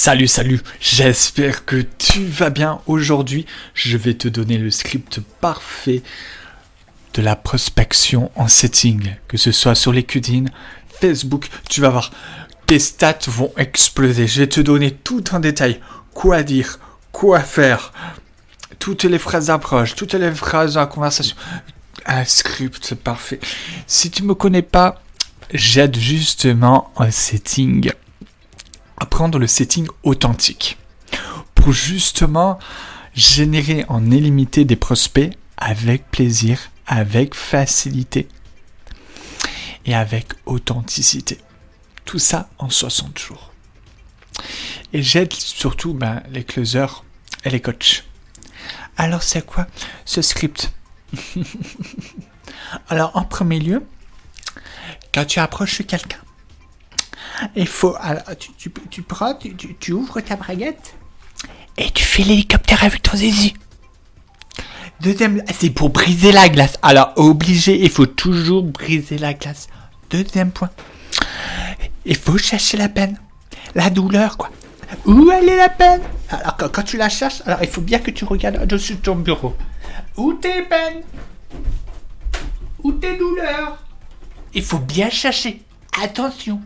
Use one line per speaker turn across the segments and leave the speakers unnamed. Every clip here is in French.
Salut, salut, j'espère que tu vas bien. Aujourd'hui, je vais te donner le script parfait de la prospection en setting, que ce soit sur LinkedIn, Facebook, tu vas voir, tes stats vont exploser. Je vais te donner tout en détail, quoi dire, quoi faire, toutes les phrases d'approche, toutes les phrases de conversation. Un script parfait. Si tu me connais pas, j'aide justement en setting apprendre le setting authentique pour justement générer en illimité des prospects avec plaisir, avec facilité et avec authenticité. Tout ça en 60 jours. Et j'aide surtout ben, les closers et les coachs. Alors c'est quoi ce script? Alors en premier lieu, quand tu approches quelqu'un, il faut. tu, tu, tu, prends, tu, ouvres ta braguette et tu fais l'hélicoptère avec ton zizi. Deuxième, c'est pour briser la glace. Alors, obligé, il faut toujours briser la glace. Deuxième point, il faut chercher la peine. La douleur, quoi. Où elle est la peine? Alors, quand, tu la cherches, alors il faut bien que tu regardes dessus de ton bureau. Où tes peines Où tes douleurs Il faut bien chercher. Attention.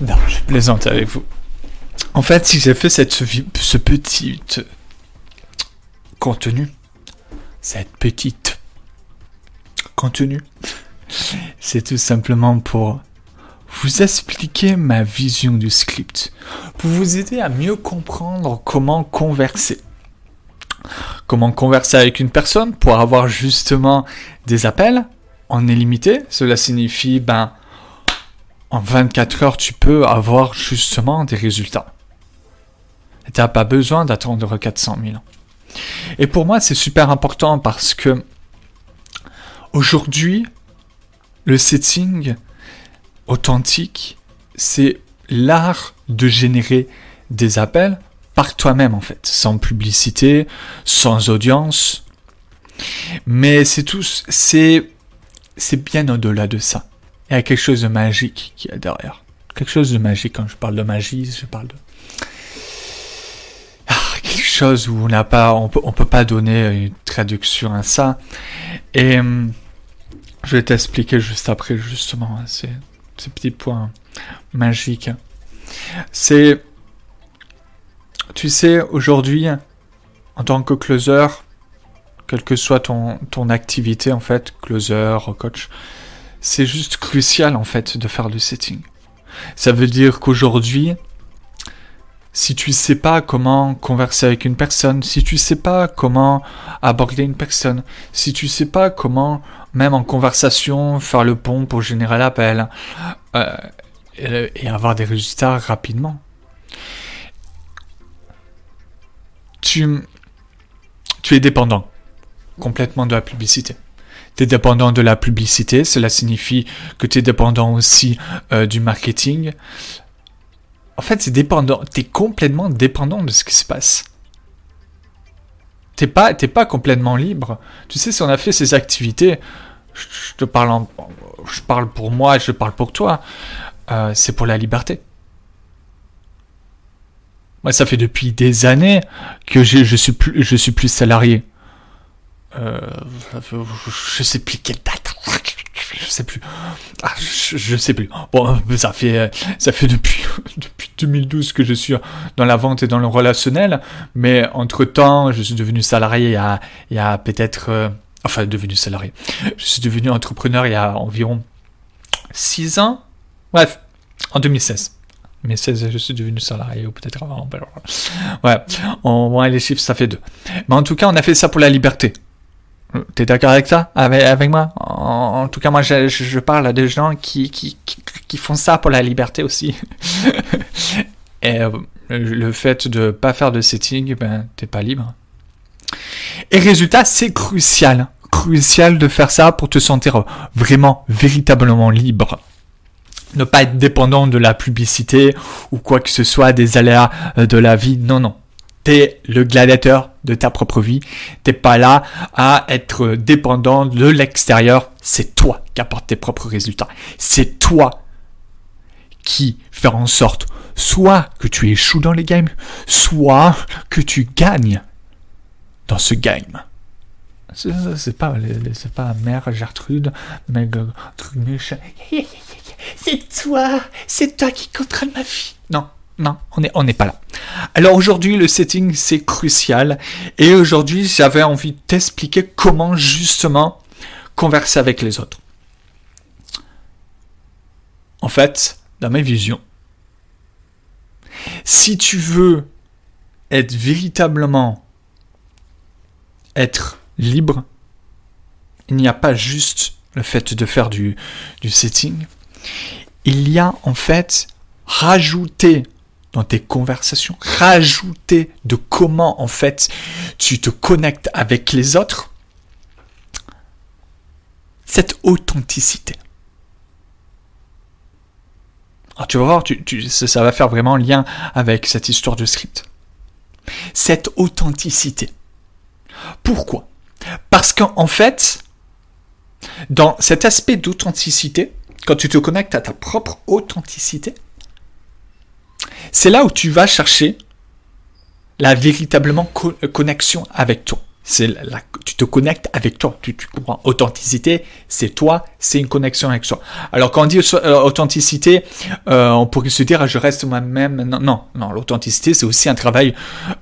Non, je plaisante avec vous. En fait, si j'ai fait cette, ce petit contenu, cette petite contenu, c'est tout simplement pour vous expliquer ma vision du script, pour vous aider à mieux comprendre comment converser. Comment converser avec une personne pour avoir justement des appels en illimité. Cela signifie, ben, en 24 heures, tu peux avoir justement des résultats. Tu n'as pas besoin d'attendre 400 000. Et pour moi, c'est super important parce que aujourd'hui, le setting authentique, c'est l'art de générer des appels par toi-même en fait, sans publicité, sans audience. Mais c'est tout, c'est, c'est bien au-delà de ça. Il y a quelque chose de magique qui est derrière. Quelque chose de magique quand je parle de magie, je parle de ah, quelque chose où on n'a pas, on peut, peut pas donner une traduction à ça. Et hum, je vais t'expliquer juste après justement hein, ces, ces petits points magiques. C'est, tu sais, aujourd'hui, en tant que closer, quelle que soit ton, ton activité en fait, closer, coach, c'est juste crucial en fait de faire le setting. Ça veut dire qu'aujourd'hui, si tu sais pas comment converser avec une personne, si tu sais pas comment aborder une personne, si tu sais pas comment, même en conversation, faire le pont pour générer l'appel euh, et, avoir des résultats rapidement, tu, tu es dépendant complètement de la publicité tu dépendant de la publicité, cela signifie que tu es dépendant aussi euh, du marketing. En fait, c'est dépendant, tu complètement dépendant de ce qui se passe. T'es pas, pas complètement libre. Tu sais, si on a fait ces activités, je, te parle, je parle pour moi, je parle pour toi. Euh, c'est pour la liberté. Moi, ça fait depuis des années que je suis plus, je suis plus salarié. Euh, je sais plus quelle date. Je sais plus. Ah, je, sais plus. Bon, ça fait ça fait depuis depuis 2012 que je suis dans la vente et dans le relationnel, mais entre temps, je suis devenu salarié il y a il y a peut-être euh, enfin devenu salarié. Je suis devenu entrepreneur il y a environ 6 ans. Bref, en 2016. Mais 16, je suis devenu salarié, ou peut-être avant. Ouais, on voit les chiffres, ça fait deux. Mais en tout cas, on a fait ça pour la liberté. T'es d'accord avec ça? Avec, avec moi? En, tout cas, moi, je, je, parle à des gens qui, qui, qui, font ça pour la liberté aussi. Et euh, le fait de pas faire de setting, ben, t'es pas libre. Et résultat, c'est crucial. Crucial de faire ça pour te sentir vraiment, véritablement libre. Ne pas être dépendant de la publicité ou quoi que ce soit, des aléas de la vie. Non, non t'es le gladiateur de ta propre vie. T'es pas là à être dépendant de l'extérieur. C'est toi qui apporte tes propres résultats. C'est toi qui fais en sorte soit que tu échoues dans les games, soit que tu gagnes dans ce game. C'est pas, c'est pas mère Gertrude, mais. C'est toi, c'est toi qui contrôle ma vie. Non, non, on n'est on pas là. Alors aujourd'hui, le setting, c'est crucial. Et aujourd'hui, j'avais envie de t'expliquer comment justement converser avec les autres. En fait, dans mes visions, si tu veux être véritablement être libre, il n'y a pas juste le fait de faire du, du setting. Il y a en fait rajouter dans tes conversations, rajouter de comment en fait tu te connectes avec les autres, cette authenticité. Alors tu vas voir, ça va faire vraiment lien avec cette histoire de script. Cette authenticité. Pourquoi? Parce qu'en fait, dans cet aspect d'authenticité, quand tu te connectes à ta propre authenticité, c'est là où tu vas chercher la véritablement connexion avec toi. C'est tu te connectes avec toi. Tu, comprends. Authenticité, c'est toi, c'est une connexion avec toi. Alors quand on dit euh, authenticité, euh, on pourrait se dire je reste moi-même. Non, non, non. L'authenticité, c'est aussi un travail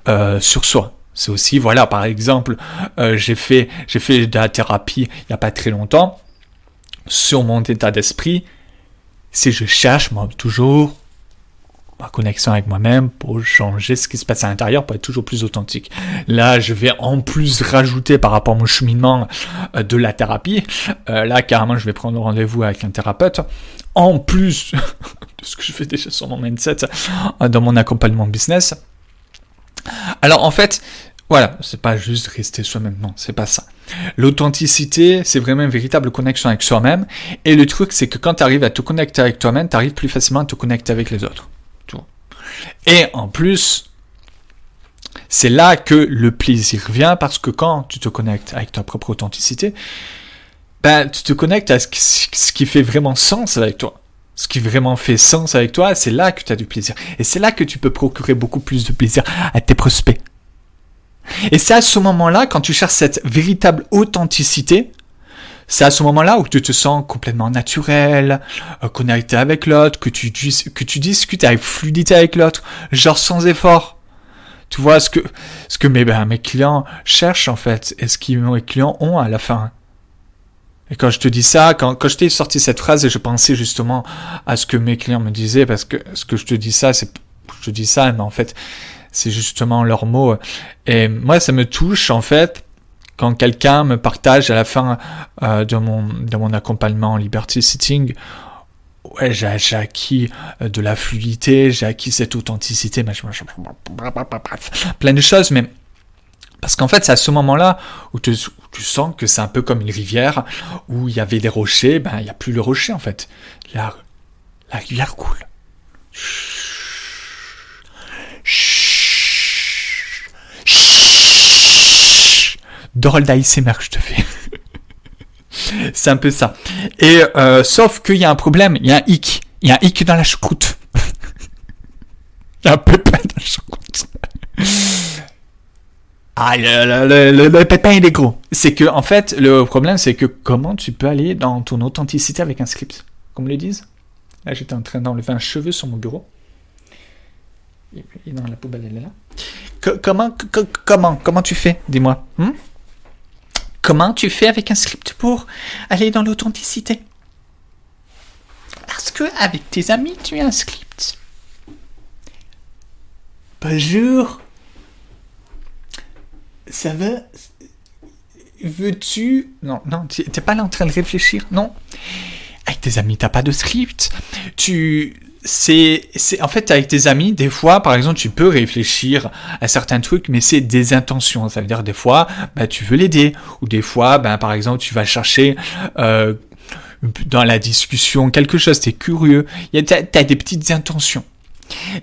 euh, sur soi. C'est aussi, voilà, par exemple, euh, j'ai fait, j'ai fait de la thérapie il n'y a pas très longtemps sur mon état d'esprit. Si je cherche, moi, toujours ma connexion avec moi-même pour changer ce qui se passe à l'intérieur pour être toujours plus authentique. Là, je vais en plus rajouter par rapport à mon cheminement euh, de la thérapie. Euh, là, carrément, je vais prendre rendez-vous avec un thérapeute. En plus de ce que je fais déjà sur mon mindset dans mon accompagnement business. Alors en fait, voilà, c'est pas juste rester soi-même, non, c'est pas ça. L'authenticité, c'est vraiment une véritable connexion avec soi-même. Et le truc, c'est que quand tu arrives à te connecter avec toi-même, tu arrives plus facilement à te connecter avec les autres. Et en plus, c'est là que le plaisir vient parce que quand tu te connectes avec ta propre authenticité, ben, tu te connectes à ce qui fait vraiment sens avec toi ce qui vraiment fait sens avec toi, c'est là que tu as du plaisir. Et c'est là que tu peux procurer beaucoup plus de plaisir à tes prospects. Et c'est à ce moment-là, quand tu cherches cette véritable authenticité, c'est à ce moment-là où tu te sens complètement naturel, euh, connecté avec l'autre, que tu, que tu discutes avec fluidité avec l'autre, genre sans effort. Tu vois ce que, ce que mes, ben, mes clients cherchent en fait, et ce que mes clients ont à la fin. Et quand je te dis ça, quand, quand je t'ai sorti cette phrase, et je pensais justement à ce que mes clients me disaient, parce que ce que je te dis ça, c'est, je te dis ça, mais en fait, c'est justement leurs mots. Et moi, ça me touche, en fait, quand quelqu'un me partage à la fin euh, de, mon, accompagnement en Liberty Sitting, ouais, j'ai acquis euh, de la fluidité, j'ai acquis cette authenticité, plein de choses, mais parce qu'en fait, c'est à ce moment-là où, tu sens que c'est un peu comme une rivière où il y avait des rochers, ben il n'y a plus le rocher en fait. La rivière coule. Drôle d'ASMR que je te fais. c'est un peu ça. Et euh, sauf qu'il y a un problème, il y a un hic. Il y a un hic dans la choucroute. il y a un pépin dans la choucroute. Ah, le, pépin, il est gros. C'est que, en fait, le problème, c'est que comment tu peux aller dans ton authenticité avec un script? Comme le disent. Là, j'étais en train d'enlever un cheveu sur mon bureau. Il dans la poubelle, elle est là. comment, comment, comment tu fais Dis-moi. Hmm? Comment tu fais avec un script pour aller dans l'authenticité? Parce que avec tes amis, tu as un script. Bonjour. Ça va? Veux-tu? Non, non, t'es pas là en train de réfléchir, non Avec tes amis, t'as pas de script. Tu c'est, c'est, en fait, avec tes amis, des fois, par exemple, tu peux réfléchir à certains trucs, mais c'est des intentions. Ça veut dire, des fois, bah, tu veux l'aider, ou des fois, bah, par exemple, tu vas chercher, euh, dans la discussion quelque chose, t'es curieux, t'as, as des petites intentions.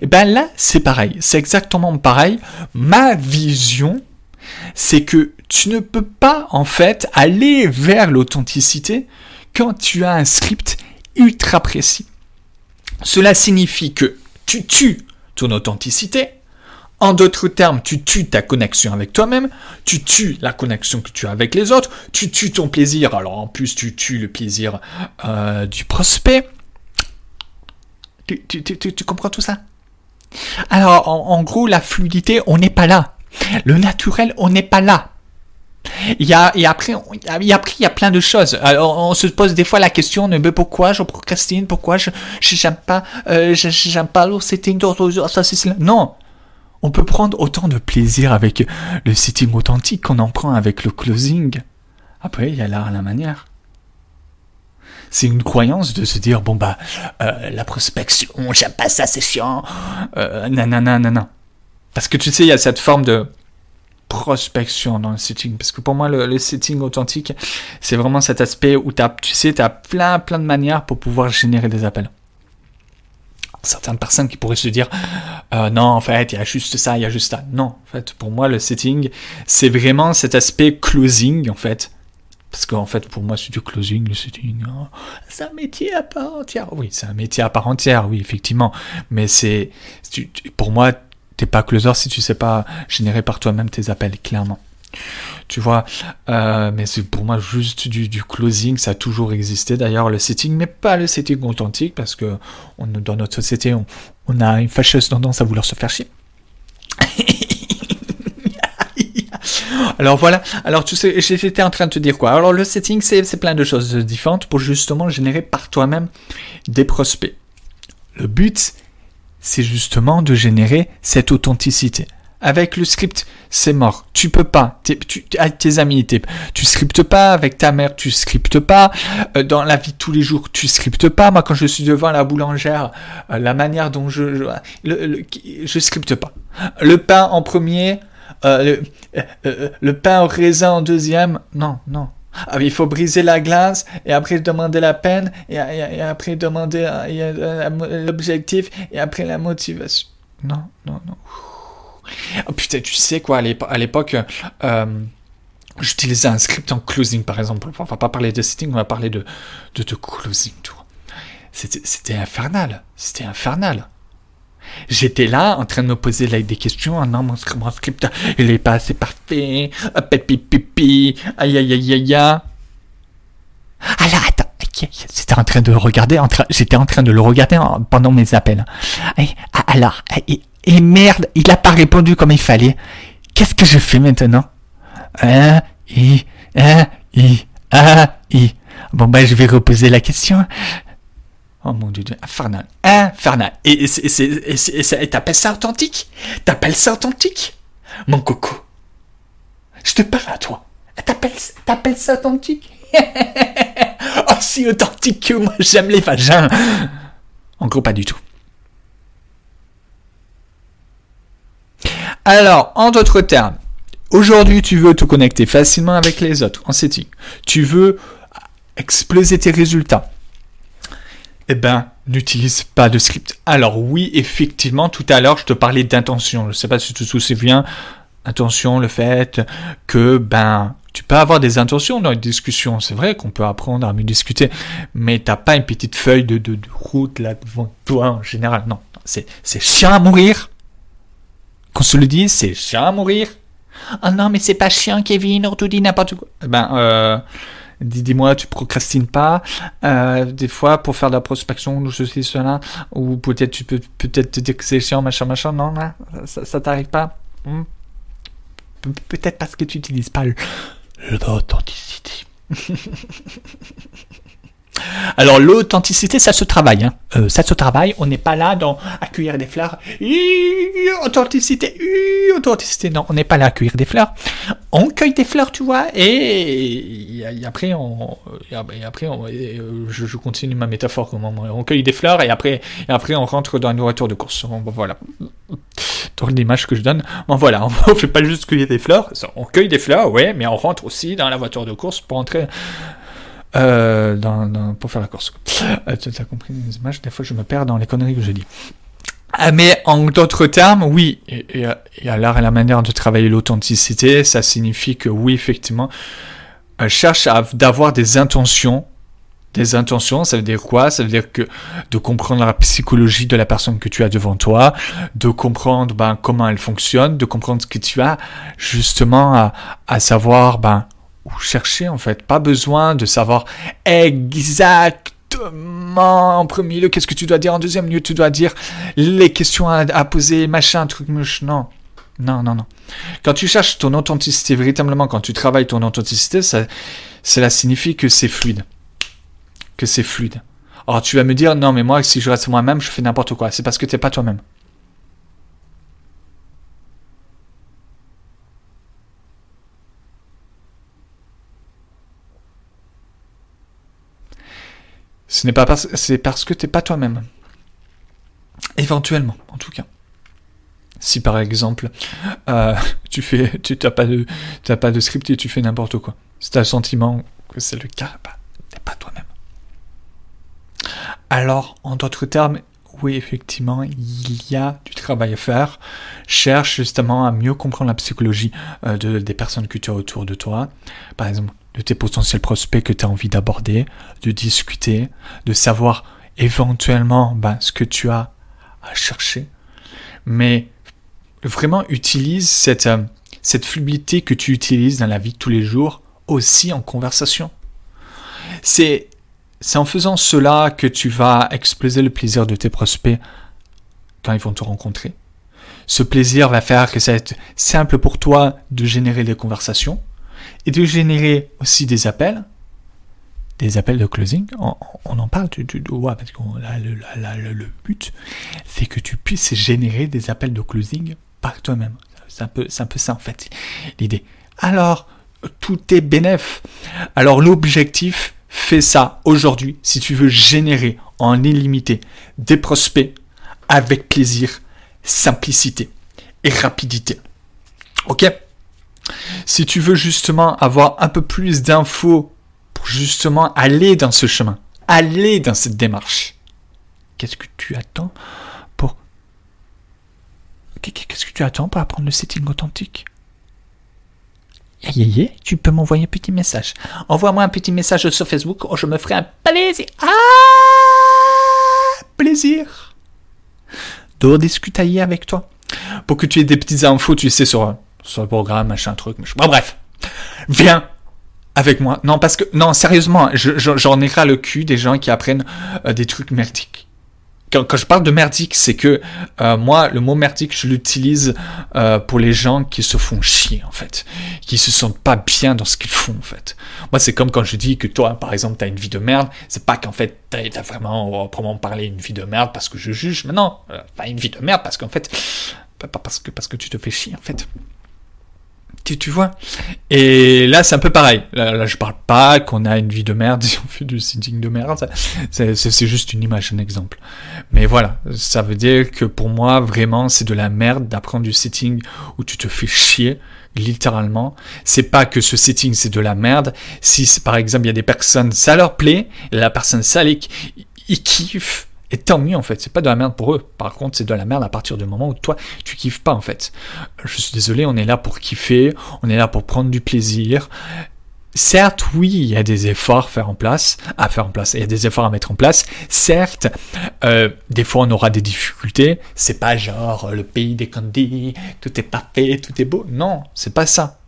Et ben là, c'est pareil, c'est exactement pareil. Ma vision, c'est que tu ne peux pas, en fait, aller vers l'authenticité quand tu as un script ultra précis. Cela signifie que tu tues ton authenticité. En d'autres termes, tu tues ta connexion avec toi-même, tu tues la connexion que tu as avec les autres, tu tues ton plaisir, alors en plus tu tues le plaisir euh, du prospect. Tu, comprends tout ça? Alors en, gros, la fluidité, on n'est pas là. Le naturel, on n'est pas là. Il y a, et après, il y a, il y a plein de choses. Alors, on se pose des fois la question mais pourquoi je procrastine, pourquoi je j'aime pas, euh, j'aime pas le setting ça c'est Non, on peut prendre autant de plaisir avec le setting authentique qu'on en prend avec le closing. Après, il y a l'art à la manière. C'est une croyance de se dire bon bah euh, la prospection, j'aime pas ça, c'est chiant. Euh, nanana, nanana. Parce que tu sais, il y a cette forme de prospection dans le setting. Parce que pour moi, le, setting authentique, c'est vraiment cet aspect où tu sais, tu as plein, plein de manières pour pouvoir générer des appels. Certaines personnes qui pourraient se dire euh, non en fait il y a juste ça il y a juste ça. Non en fait pour moi le setting c'est vraiment cet aspect closing en fait. Parce qu'en fait pour moi c'est du closing le setting hein. c'est un métier à part entière. Oui c'est un métier à part entière oui effectivement. Mais c'est pour moi t'es pas closer si tu sais pas générer par toi-même tes appels clairement tu vois. Euh, mais c'est pour moi juste du, closing, ça a toujours existé. D'ailleurs, le setting, mais pas le setting authentique, parce que dans notre société, on, on a une fâcheuse tendance à vouloir se faire chier. Alors voilà, alors tu sais, j'étais en train de te dire quoi Alors le setting, c'est plein de choses différentes pour justement générer par toi-même des prospects. Le but, c'est justement de générer cette authenticité. Avec le script, c'est mort. Tu peux pas. tu, avec tes amis, tu scriptes pas. Avec ta mère, tu scriptes pas. Euh, dans la vie de tous les jours, tu scriptes pas. Moi, quand je suis devant la boulangère, euh, la manière dont je, je, le, je scripte pas. Le pain en premier, euh, le, pain au raisin en deuxième. Non, non. Ah, il faut briser la glace et après demander la peine et, après demander l'objectif et après la motivation. Non, non, non. Oh, putain, tu sais quoi, à l'époque, euh, j'utilisais un script en closing, par exemple. On va pas parler de setting, on va parler de, de, de closing. C'était infernal. C'était infernal. J'étais là en train de me poser des questions. Non, mon, script, il est pas assez parfait. Ah. Aïe, aïe, aïe, aïe, aïe. Ah attends. J'étais en train de regarder, j'étais en train de le regarder pendant mes appels. Ah, alors, et merde, il n'a pas répondu comme il fallait. Qu'est-ce que je fais maintenant? Ah, I. Bon ben, je vais reposer la question. Oh mon dieu, infernal. Infernal. Et t'appelles ça authentique? T'appelles ça authentique? Mon coco. Je te parle à toi. T'appelles ça authentique? Oh, si authentique que moi j'aime les vagins. En gros, pas du tout. Alors, en d'autres termes, aujourd'hui tu veux te connecter facilement avec les autres en setting. Tu veux exploser tes résultats. Eh ben, n'utilise pas de script. Alors oui, effectivement, tout à l'heure, je te parlais d'intention. Je ne sais pas si tu te souviens. Attention, le fait que, ben, tu peux avoir des intentions dans une discussion. C'est vrai qu'on peut apprendre à mieux discuter, mais t'as pas une petite feuille de, de, route là devant toi en général. Non, c'est, c'est chiant à mourir. Qu'on se le dise, c'est chiant à mourir. Ah non, mais c'est pas chiant, Kevin, on te dit n'importe quoi. Eh ben, euh, dis-moi, tu procrastines pas, euh, des fois, pour faire de la prospection, ou ceci, cela, ou peut-être tu peux peut-être te dire que c'est chiant, machin, machin, non, là, ça, ça t'arrive pas. Hmm. Peut-être parce que tu n'utilises pas l'authenticité. Alors l'authenticité, ça se travaille. Hein. Euh, ça se travaille. On n'est pas là dans accueillir des fleurs. Authenticité, authenticité. Non, on n'est pas là à cueillir des fleurs. On cueille des fleurs, tu vois. Et, après, on, après, euh, je, continue ma métaphore. On cueille des fleurs et après, après, on rentre dans une voiture de course. voilà. Dans l'image que je donne. Voilà, on, ne fait pas juste cueillir des fleurs. On cueille des fleurs, ouais, mais on rentre aussi dans la voiture de course pour entrer euh, pour faire la course. Euh, tu as compris les images Des fois, je me perds dans les conneries que je dis. Ah, mais en d'autres termes, oui, et, et, à l'art et la manière de travailler l'authenticité, ça signifie que oui, effectivement, euh, cherche à d'avoir des intentions des intentions, ça veut dire quoi? Ça veut dire que de comprendre la psychologie de la personne que tu as devant toi, de comprendre ben, comment elle fonctionne, de comprendre ce que tu as justement à, à savoir ben, où chercher en fait. Pas besoin de savoir exactement en premier lieu qu'est-ce que tu dois dire, en deuxième lieu tu dois dire les questions à, poser, machin, truc, mouche. Non, non, non, non. Quand tu cherches ton authenticité, véritablement, quand tu travailles ton authenticité, ça, cela signifie que c'est fluide. Que c'est fluide. Alors tu vas me dire, non, mais moi, si je reste moi-même, je fais n'importe quoi. C'est parce que tu n'es pas toi-même. Ce n'est pas parce, c'est parce que tu n'es pas toi-même. Éventuellement, en tout cas. Si par exemple, euh, tu fais, tu n'as pas de, tu pas de script et tu fais n'importe quoi. Si tu as le sentiment que c'est le cas, bah, t'es pas toi-même. Alors, en d'autres termes, oui, effectivement, il y a du travail à faire. Cherche justement à mieux comprendre la psychologie euh, de, des personnes que tu as autour de toi. Par exemple, de tes potentiels prospects que tu as envie d'aborder, de discuter, de savoir éventuellement bah, ce que tu as à chercher. Mais vraiment utilise cette, euh, cette fluidité que tu utilises dans la vie de tous les jours aussi en conversation. C'est, c'est en faisant cela que tu vas exploser le plaisir de tes prospects quand ils vont te rencontrer. Ce plaisir va faire que ça va être simple pour toi de générer des conversations et de générer aussi des appels, des appels de closing. On, en parle du, du, parce que le, le but, c'est que tu puisses générer des appels de closing par toi-même. C'est un, peu, un peu ça en fait l'idée. Alors, tout est bénéf. Alors l'objectif, fais ça aujourd'hui si tu veux générer en illimité des prospects avec plaisir, simplicité et rapidité. Ok? Si tu veux justement avoir un peu plus d'infos pour justement aller dans ce chemin, aller dans cette démarche, qu'est-ce que tu attends Qu'est-ce que tu attends pour apprendre le setting authentique? Tu peux m'envoyer un petit message. Envoie-moi un petit message sur Facebook, oh, je me ferai un plaisir. Ah Plaisir de rediscuter avec toi. Pour que tu aies des petites infos, tu sais, sur, sur le programme, machin, truc. Machin. Bon, bref. Viens avec moi. Non, parce que, non, sérieusement, j'en ai ras le cul des gens qui apprennent euh, des trucs merdiques quand, je parle de merdique, c'est que euh, moi, le mot merdique, je l'utilise euh, pour les gens qui se font chier, en fait, qui se sentent pas bien dans ce qu'ils font, en fait. Moi, c'est comme quand je dis que toi, par exemple, t'as une vie de merde. C'est pas qu'en fait t'as as vraiment proprement parler une vie de merde parce que je juge. Mais non, pas une vie de merde parce qu'en fait, pas parce que parce que tu te fais chier, en fait. Tu, vois Et là, c'est un peu pareil. Là, je parle pas qu'on a une vie de merde si on fait du sitting de merde. C'est juste une image, un exemple. Mais voilà, ça veut dire que pour moi, vraiment, c'est de la merde d'apprendre du sitting où tu te fais chier littéralement. C'est pas que ce setting c'est de la merde. Si par exemple il y a des personnes, ça leur plaît, la personne ça ils kiffent, et tant mieux en fait, c'est pas de la merde pour eux. Par contre, c'est de la merde à partir du moment où toi, tu kiffes pas en fait. Je suis désolé, on est là pour kiffer, on est là pour prendre du plaisir. Certes, oui, il y a des efforts à faire en place, à faire en place, il y a des efforts à mettre en place. Certes, euh, des fois on aura des difficultés. C'est pas genre le pays des candies, tout est parfait, tout est beau. Non, c'est pas ça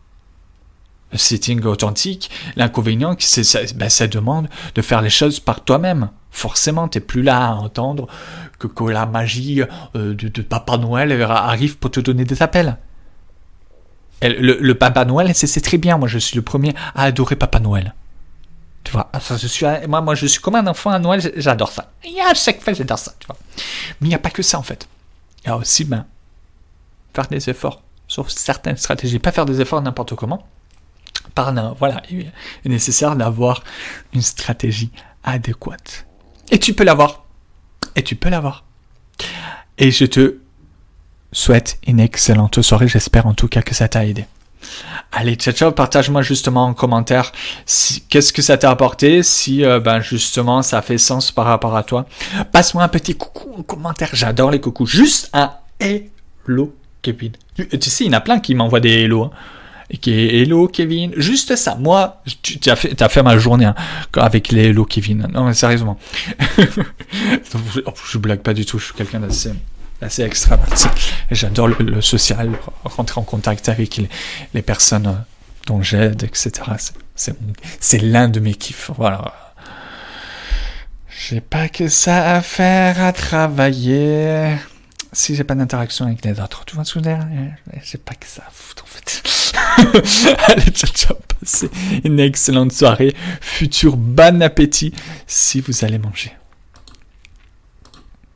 le setting authentique, l'inconvénient, c'est ça, ben, ça demande de faire les choses par toi-même. Forcément, t'es plus là à entendre que, que la magie euh, de, Papa Noël arrive pour te donner des appels. le, Papa Noël, c'est très bien. Moi, je suis le premier à adorer Papa Noël. Tu vois, je suis, moi, moi, je suis comme un enfant à Noël, j'adore ça. Et à chaque fois, j'adore ça, tu vois. Mais il n'y a pas que ça, en fait. Il y a aussi, ben, faire des efforts sur certaines stratégies. Pas faire des efforts n'importe comment par voilà, il est nécessaire d'avoir une stratégie adéquate. Et tu peux l'avoir. Et tu peux l'avoir. Et je te souhaite une excellente soirée. J'espère en tout cas que ça t'a aidé. Allez, ciao ciao, partage-moi justement en commentaire si, qu'est-ce que ça t'a apporté, si euh, ben justement ça fait sens par rapport à toi. Passe-moi un petit coucou en commentaire, j'adore les coucous. Juste un hello, Kevin. Tu, sais, il y en a plein qui m'envoient des hello. Hein. Est Hello Kevin, juste ça. Moi, tu, as fait, as fait ma journée hein, avec les Hello Kevin. Non mais sérieusement, je blague pas du tout. Je suis quelqu'un d'assez assez extraverti. J'adore le, social, rentrer en contact avec les, personnes euh, dont j'aide, etc. C'est l'un de mes kiffs. Voilà. J'ai pas que ça à faire, à travailler. Si j'ai pas d'interaction avec les autres, tu vois ce que je veux dire? J'ai pas que ça à foutre en fait. Allez, ciao, ciao, passez une excellente soirée. Futur bon appétit si vous allez manger.